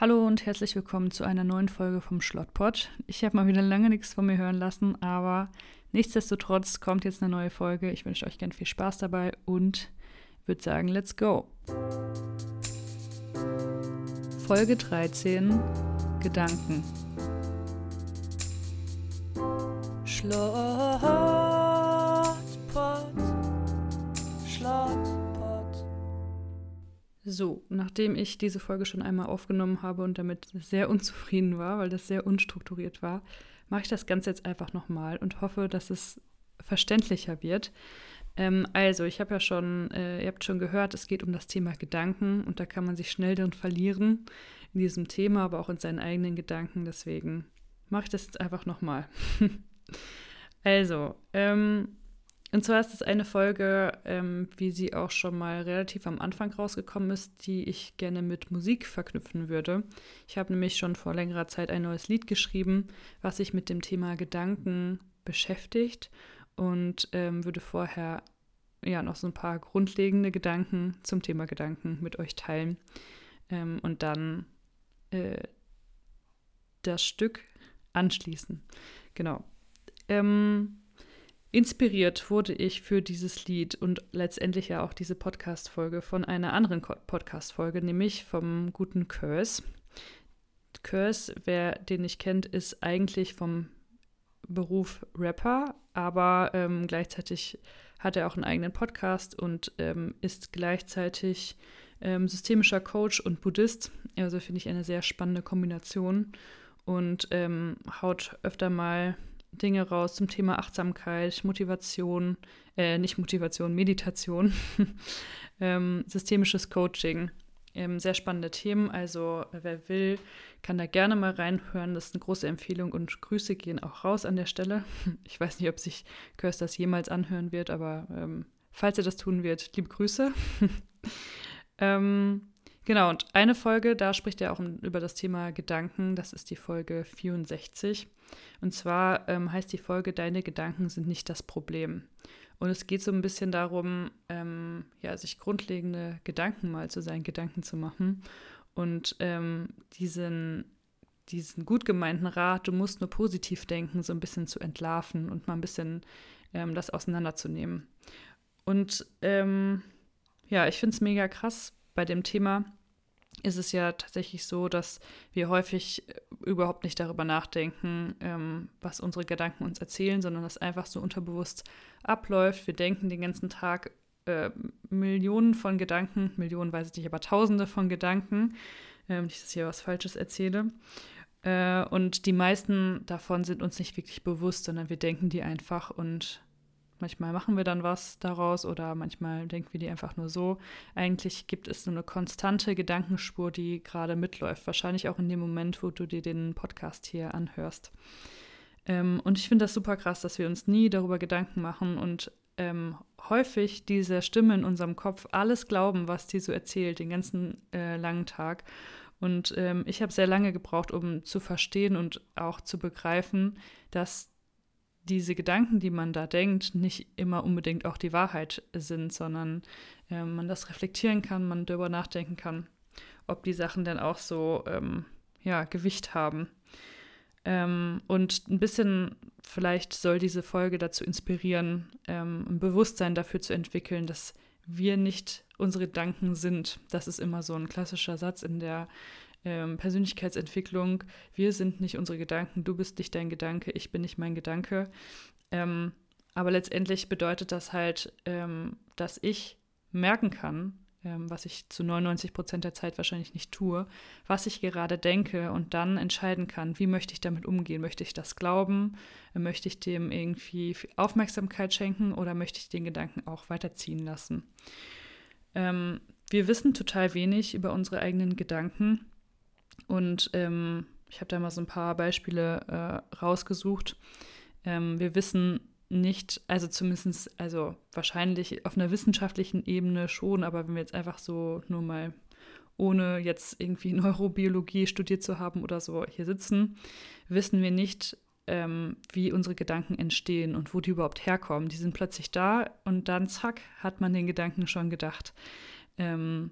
Hallo und herzlich willkommen zu einer neuen Folge vom Schlottpot. Ich habe mal wieder lange nichts von mir hören lassen, aber nichtsdestotrotz kommt jetzt eine neue Folge. Ich wünsche euch ganz viel Spaß dabei und würde sagen, let's go. Folge 13 Gedanken. Schlottpot, So, nachdem ich diese Folge schon einmal aufgenommen habe und damit sehr unzufrieden war, weil das sehr unstrukturiert war, mache ich das Ganze jetzt einfach nochmal und hoffe, dass es verständlicher wird. Ähm, also, ich habe ja schon, äh, ihr habt schon gehört, es geht um das Thema Gedanken und da kann man sich schnell drin verlieren in diesem Thema, aber auch in seinen eigenen Gedanken. Deswegen mache ich das jetzt einfach nochmal. also, ähm, und zwar ist es eine Folge, ähm, wie sie auch schon mal relativ am Anfang rausgekommen ist, die ich gerne mit Musik verknüpfen würde. Ich habe nämlich schon vor längerer Zeit ein neues Lied geschrieben, was sich mit dem Thema Gedanken beschäftigt und ähm, würde vorher ja noch so ein paar grundlegende Gedanken zum Thema Gedanken mit euch teilen ähm, und dann äh, das Stück anschließen. Genau. Ähm, Inspiriert wurde ich für dieses Lied und letztendlich ja auch diese Podcast-Folge von einer anderen Podcast-Folge, nämlich vom guten Curse. Curse, wer den nicht kennt, ist eigentlich vom Beruf Rapper, aber ähm, gleichzeitig hat er auch einen eigenen Podcast und ähm, ist gleichzeitig ähm, systemischer Coach und Buddhist. Also finde ich eine sehr spannende Kombination und ähm, haut öfter mal Dinge raus zum Thema Achtsamkeit, Motivation, äh, nicht Motivation, Meditation, ähm, systemisches Coaching. Ähm, sehr spannende Themen. Also wer will, kann da gerne mal reinhören. Das ist eine große Empfehlung und Grüße gehen auch raus an der Stelle. Ich weiß nicht, ob sich Kirst das jemals anhören wird, aber ähm, falls er das tun wird, liebe Grüße. ähm, genau, und eine Folge, da spricht er auch über das Thema Gedanken. Das ist die Folge 64. Und zwar ähm, heißt die Folge Deine Gedanken sind nicht das Problem. Und es geht so ein bisschen darum, ähm, ja, sich grundlegende Gedanken mal zu seinen Gedanken zu machen und ähm, diesen, diesen gut gemeinten Rat, du musst nur positiv denken, so ein bisschen zu entlarven und mal ein bisschen ähm, das auseinanderzunehmen. Und ähm, ja, ich finde es mega krass bei dem Thema, ist es ja tatsächlich so, dass wir häufig äh, überhaupt nicht darüber nachdenken, ähm, was unsere Gedanken uns erzählen, sondern das einfach so unterbewusst abläuft. Wir denken den ganzen Tag äh, Millionen von Gedanken, Millionen weiß ich nicht, aber Tausende von Gedanken. Ähm, ich hier was Falsches erzähle. Äh, und die meisten davon sind uns nicht wirklich bewusst, sondern wir denken die einfach und Manchmal machen wir dann was daraus oder manchmal denken wir die einfach nur so. Eigentlich gibt es so eine konstante Gedankenspur, die gerade mitläuft. Wahrscheinlich auch in dem Moment, wo du dir den Podcast hier anhörst. Ähm, und ich finde das super krass, dass wir uns nie darüber Gedanken machen und ähm, häufig diese Stimme in unserem Kopf alles glauben, was die so erzählt, den ganzen äh, langen Tag. Und ähm, ich habe sehr lange gebraucht, um zu verstehen und auch zu begreifen, dass diese Gedanken, die man da denkt, nicht immer unbedingt auch die Wahrheit sind, sondern äh, man das reflektieren kann, man darüber nachdenken kann, ob die Sachen denn auch so ähm, ja, Gewicht haben. Ähm, und ein bisschen vielleicht soll diese Folge dazu inspirieren, ähm, ein Bewusstsein dafür zu entwickeln, dass wir nicht unsere Gedanken sind. Das ist immer so ein klassischer Satz in der ähm, Persönlichkeitsentwicklung. Wir sind nicht unsere Gedanken, du bist nicht dein Gedanke, ich bin nicht mein Gedanke. Ähm, aber letztendlich bedeutet das halt, ähm, dass ich merken kann, ähm, was ich zu 99 Prozent der Zeit wahrscheinlich nicht tue, was ich gerade denke und dann entscheiden kann, wie möchte ich damit umgehen. Möchte ich das glauben? Möchte ich dem irgendwie Aufmerksamkeit schenken oder möchte ich den Gedanken auch weiterziehen lassen? Ähm, wir wissen total wenig über unsere eigenen Gedanken und ähm, ich habe da mal so ein paar Beispiele äh, rausgesucht. Ähm, wir wissen nicht, also zumindest, also wahrscheinlich auf einer wissenschaftlichen Ebene schon, aber wenn wir jetzt einfach so nur mal ohne jetzt irgendwie Neurobiologie studiert zu haben oder so hier sitzen, wissen wir nicht, ähm, wie unsere Gedanken entstehen und wo die überhaupt herkommen. Die sind plötzlich da und dann zack, hat man den Gedanken schon gedacht. Ähm,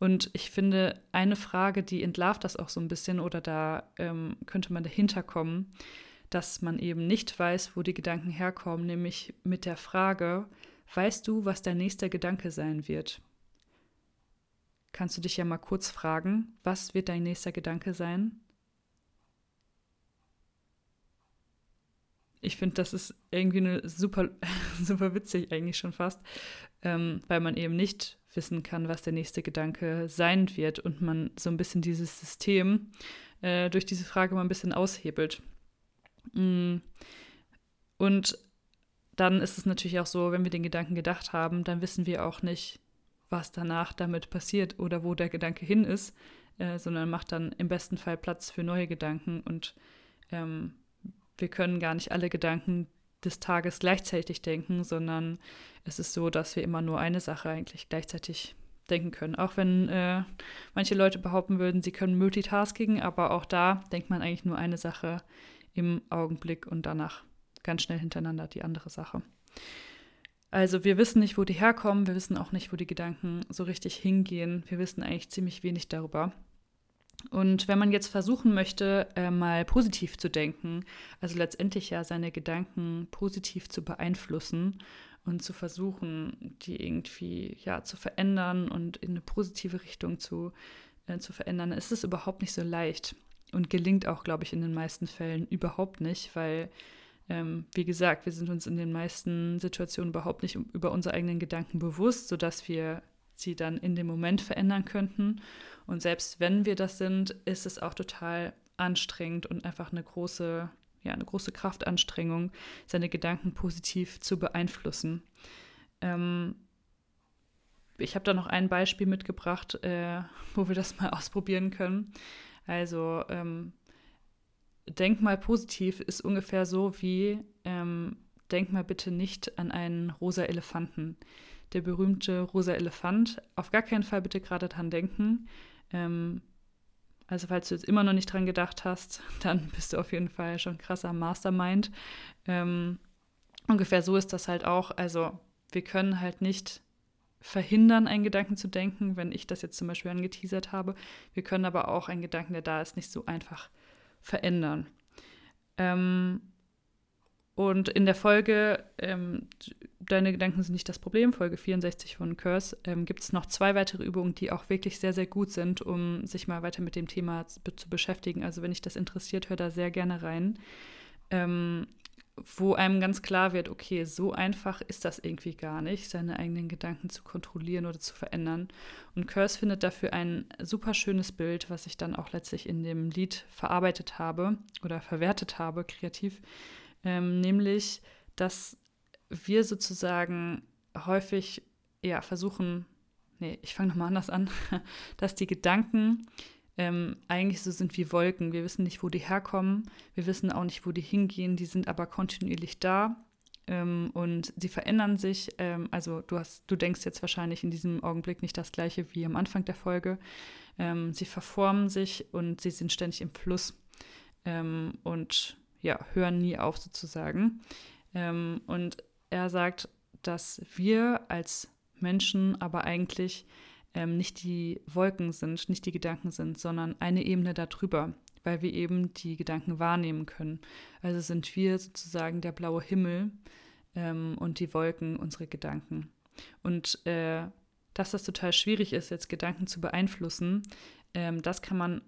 Und ich finde, eine Frage, die entlarvt das auch so ein bisschen oder da ähm, könnte man dahinter kommen, dass man eben nicht weiß, wo die Gedanken herkommen, nämlich mit der Frage, weißt du, was dein nächster Gedanke sein wird? Kannst du dich ja mal kurz fragen, was wird dein nächster Gedanke sein? Ich finde, das ist irgendwie eine super, super witzig eigentlich schon fast, ähm, weil man eben nicht wissen kann, was der nächste Gedanke sein wird und man so ein bisschen dieses System äh, durch diese Frage mal ein bisschen aushebelt. Mm. Und dann ist es natürlich auch so, wenn wir den Gedanken gedacht haben, dann wissen wir auch nicht, was danach damit passiert oder wo der Gedanke hin ist, äh, sondern macht dann im besten Fall Platz für neue Gedanken und ähm, wir können gar nicht alle Gedanken des Tages gleichzeitig denken, sondern es ist so, dass wir immer nur eine Sache eigentlich gleichzeitig denken können. Auch wenn äh, manche Leute behaupten würden, sie können Multitasking, aber auch da denkt man eigentlich nur eine Sache im Augenblick und danach ganz schnell hintereinander die andere Sache. Also wir wissen nicht, wo die herkommen, wir wissen auch nicht, wo die Gedanken so richtig hingehen. Wir wissen eigentlich ziemlich wenig darüber. Und wenn man jetzt versuchen möchte, äh, mal positiv zu denken, also letztendlich ja seine Gedanken positiv zu beeinflussen und zu versuchen, die irgendwie ja zu verändern und in eine positive Richtung zu, äh, zu verändern, ist es überhaupt nicht so leicht und gelingt auch, glaube ich, in den meisten Fällen überhaupt nicht, weil ähm, wie gesagt, wir sind uns in den meisten Situationen überhaupt nicht über unsere eigenen Gedanken bewusst, sodass wir sie dann in dem Moment verändern könnten. Und selbst wenn wir das sind, ist es auch total anstrengend und einfach eine große, ja, eine große Kraftanstrengung, seine Gedanken positiv zu beeinflussen. Ähm, ich habe da noch ein Beispiel mitgebracht, äh, wo wir das mal ausprobieren können. Also ähm, denk mal positiv ist ungefähr so wie ähm, denk mal bitte nicht an einen rosa Elefanten. Der berühmte rosa Elefant. Auf gar keinen Fall bitte gerade dran denken. Ähm, also falls du jetzt immer noch nicht dran gedacht hast, dann bist du auf jeden Fall schon krasser Mastermind. Ähm, ungefähr so ist das halt auch. Also wir können halt nicht verhindern, einen Gedanken zu denken, wenn ich das jetzt zum Beispiel angeteasert habe. Wir können aber auch einen Gedanken, der da ist, nicht so einfach verändern. Ähm, und in der Folge ähm, Deine Gedanken sind nicht das Problem, Folge 64 von Curse, ähm, gibt es noch zwei weitere Übungen, die auch wirklich sehr, sehr gut sind, um sich mal weiter mit dem Thema zu, beschäftigen. Also wenn dich das interessiert, hör da sehr gerne rein. Ähm, wo einem ganz klar wird, okay, so einfach ist das irgendwie gar nicht, seine eigenen Gedanken zu kontrollieren oder zu verändern. Und Curse findet dafür ein super schönes Bild, was ich dann auch letztlich in dem Lied verarbeitet habe oder verwertet habe, kreativ, ähm, nämlich, dass wir sozusagen häufig ja versuchen, nee, ich fange nochmal anders an, dass die Gedanken ähm, eigentlich so sind wie Wolken. Wir wissen nicht, wo die herkommen, wir wissen auch nicht, wo die hingehen, die sind aber kontinuierlich da ähm, und sie verändern sich. Ähm, also du hast, du denkst jetzt wahrscheinlich in diesem Augenblick nicht das gleiche wie am Anfang der Folge. Ähm, sie verformen sich und sie sind ständig im Fluss und ja, hören nie auf sozusagen. Ähm, und er sagt, dass wir als Menschen aber eigentlich ähm, nicht die Wolken sind, nicht die Gedanken sind, sondern eine Ebene darüber, weil wir eben die Gedanken wahrnehmen können. Also sind wir sozusagen der blaue Himmel ähm, und die Wolken unsere Gedanken. Und äh, dass das total schwierig ist, jetzt Gedanken zu beeinflussen, ähm, das kann man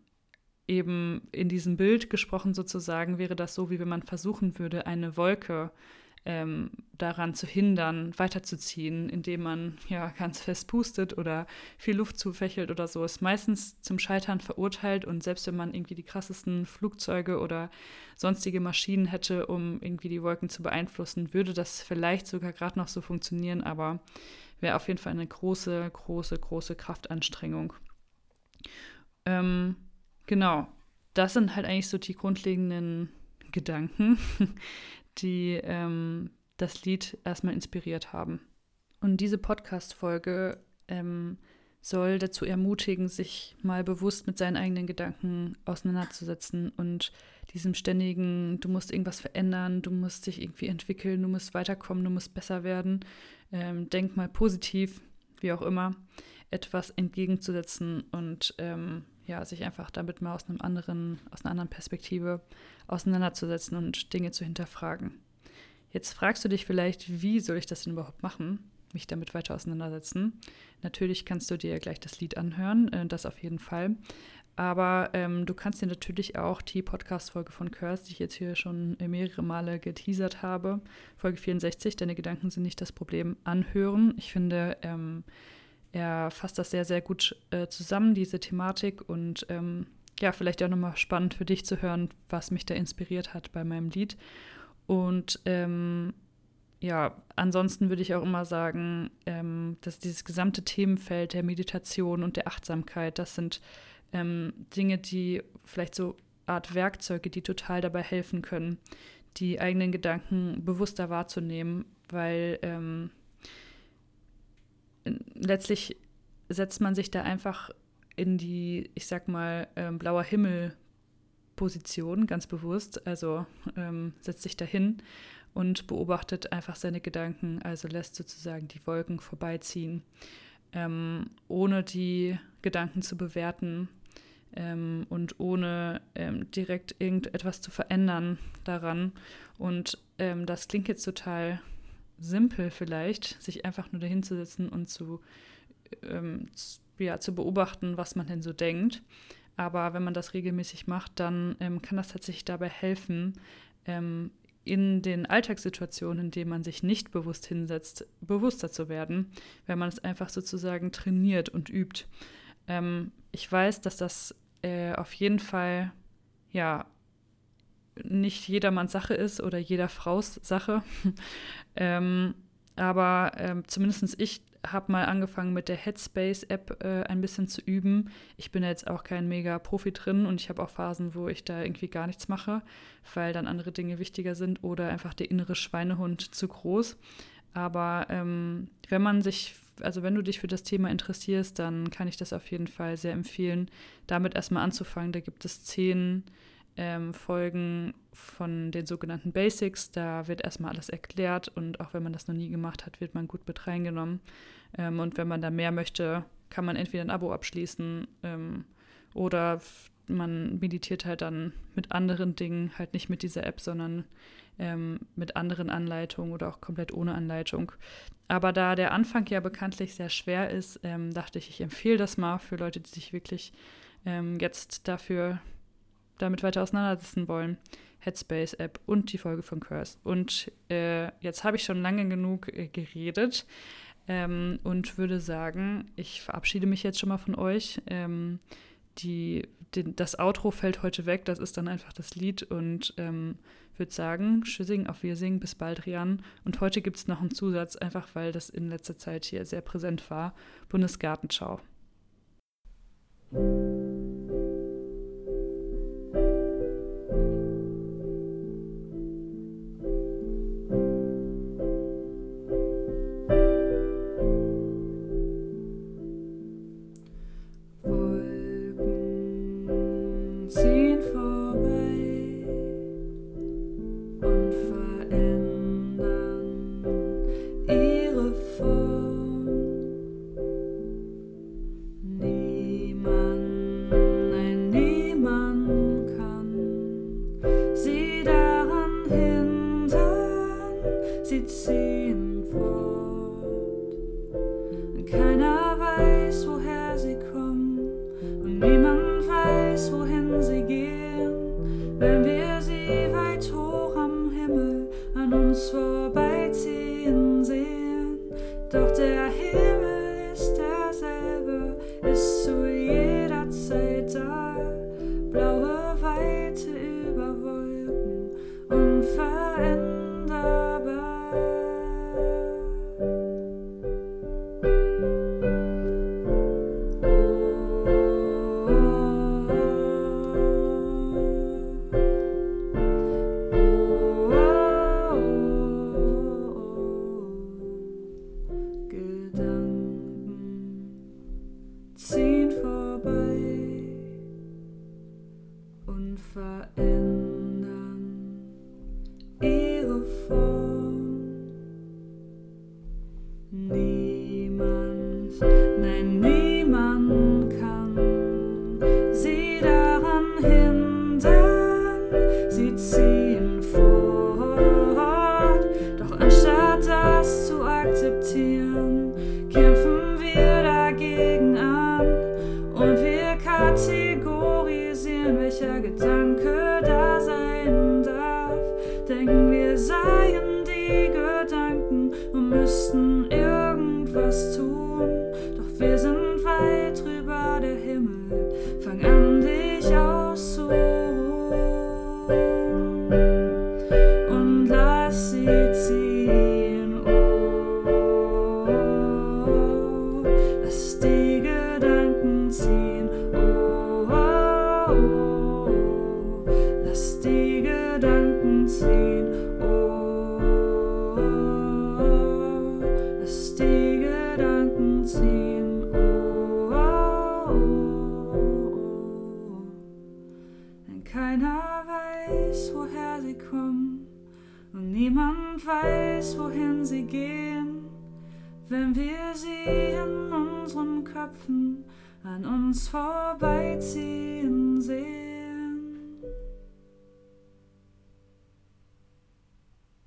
eben in diesem Bild gesprochen sozusagen, wäre das so, wie wenn man versuchen würde, eine Wolke ähm, daran zu hindern, weiterzuziehen, indem man ja ganz fest pustet oder viel Luft zufächelt oder so, ist meistens zum Scheitern verurteilt. Und selbst wenn man irgendwie die krassesten Flugzeuge oder sonstige Maschinen hätte, um irgendwie die Wolken zu beeinflussen, würde das vielleicht sogar gerade noch so funktionieren, aber wäre auf jeden Fall eine große, große, große Kraftanstrengung. Ähm, genau, das sind halt eigentlich so die grundlegenden Gedanken, die ähm, das Lied erstmal inspiriert haben. Und diese Podcast-Folge ähm, soll dazu ermutigen, sich mal bewusst mit seinen eigenen Gedanken auseinanderzusetzen und diesem ständigen, du musst irgendwas verändern, du musst dich irgendwie entwickeln, du musst weiterkommen, du musst besser werden, ähm, denk mal positiv, wie auch immer, etwas entgegenzusetzen und ähm, ja, sich einfach damit mal aus einem anderen, aus einer anderen Perspektive auseinanderzusetzen und Dinge zu hinterfragen. Jetzt fragst du dich vielleicht, wie soll ich das denn überhaupt machen? Mich damit weiter auseinandersetzen. Natürlich kannst du dir gleich das Lied anhören, äh, das auf jeden Fall. Aber ähm, du kannst dir natürlich auch die Podcast-Folge von Curse, die ich jetzt hier schon mehrere Male geteasert habe, Folge 64, Deine Gedanken sind nicht das Problem, anhören. Ich finde, ähm, er fasst das sehr, sehr gut äh, zusammen, diese Thematik. Und ähm, ja, vielleicht auch nochmal spannend für dich zu hören, was mich da inspiriert hat bei meinem Lied. Und ähm, ja, ansonsten würde ich auch immer sagen, ähm, dass dieses gesamte Themenfeld der Meditation und der Achtsamkeit, das sind ähm, Dinge, die vielleicht so Art Werkzeuge, die total dabei helfen können, die eigenen Gedanken bewusster wahrzunehmen, weil ähm, letztlich setzt man sich da einfach in die, ich sag mal, ähm, blauer Himmel Position, ganz bewusst. Also ähm, setzt sich dahin und beobachtet einfach seine Gedanken, also lässt sozusagen die Wolken vorbeiziehen, ähm, ohne die Gedanken zu bewerten ähm, und ohne ähm, direkt irgendetwas zu verändern daran. Und ähm, das klingt jetzt total simpel vielleicht, sich einfach nur dahin zu sitzen und zu, ähm, ja, zu beobachten, was man denn so denkt. Aber wenn man das regelmäßig macht, dann ähm, kann das tatsächlich dabei helfen, ähm, in den Alltagssituationen, in denen man sich nicht bewusst hinsetzt, bewusster zu werden, wenn man es einfach sozusagen trainiert und übt. Ähm, ich weiß, dass das äh, auf jeden Fall ja nicht jedermanns Sache ist oder jeder Fraus Sache. ähm, aber ähm, zumindest ich habe mal angefangen mit der Headspace-App äh, ein bisschen zu üben. Ich bin jetzt auch kein mega Profi drin und ich habe auch Phasen, wo ich da irgendwie gar nichts mache, weil dann andere Dinge wichtiger sind oder einfach der innere Schweinehund zu groß. Aber ähm, wenn man sich, also wenn du dich für das Thema interessierst, dann kann ich das auf jeden Fall sehr empfehlen, damit erstmal anzufangen. Da gibt es zehn ähm, Folgen von den sogenannten Basics. Da wird erstmal alles erklärt und auch wenn man das noch nie gemacht hat, wird man gut mit reingenommen. Ähm, und wenn man da mehr möchte, kann man entweder ein Abo abschließen ähm, oder man meditiert halt dann mit anderen Dingen, halt nicht mit dieser App, sondern ähm, mit anderen Anleitungen oder auch komplett ohne Anleitung. Aber da der Anfang ja bekanntlich sehr schwer ist, ähm, dachte ich, ich empfehle das mal für Leute, die sich wirklich ähm, jetzt dafür damit weiter auseinandersetzen wollen. Headspace-App und die Folge von Curse. Und äh, jetzt habe ich schon lange genug äh, geredet ähm, und würde sagen, ich verabschiede mich jetzt schon mal von euch. Ähm, die, den, das Outro fällt heute weg, das ist dann einfach das Lied und ähm, würde sagen, Tschüssing, auf Wirsing, bis bald, Rian. Und heute gibt es noch einen Zusatz, einfach weil das in letzter Zeit hier sehr präsent war. Bundesgartenschau. Denken wir seien die Gedanken und müssten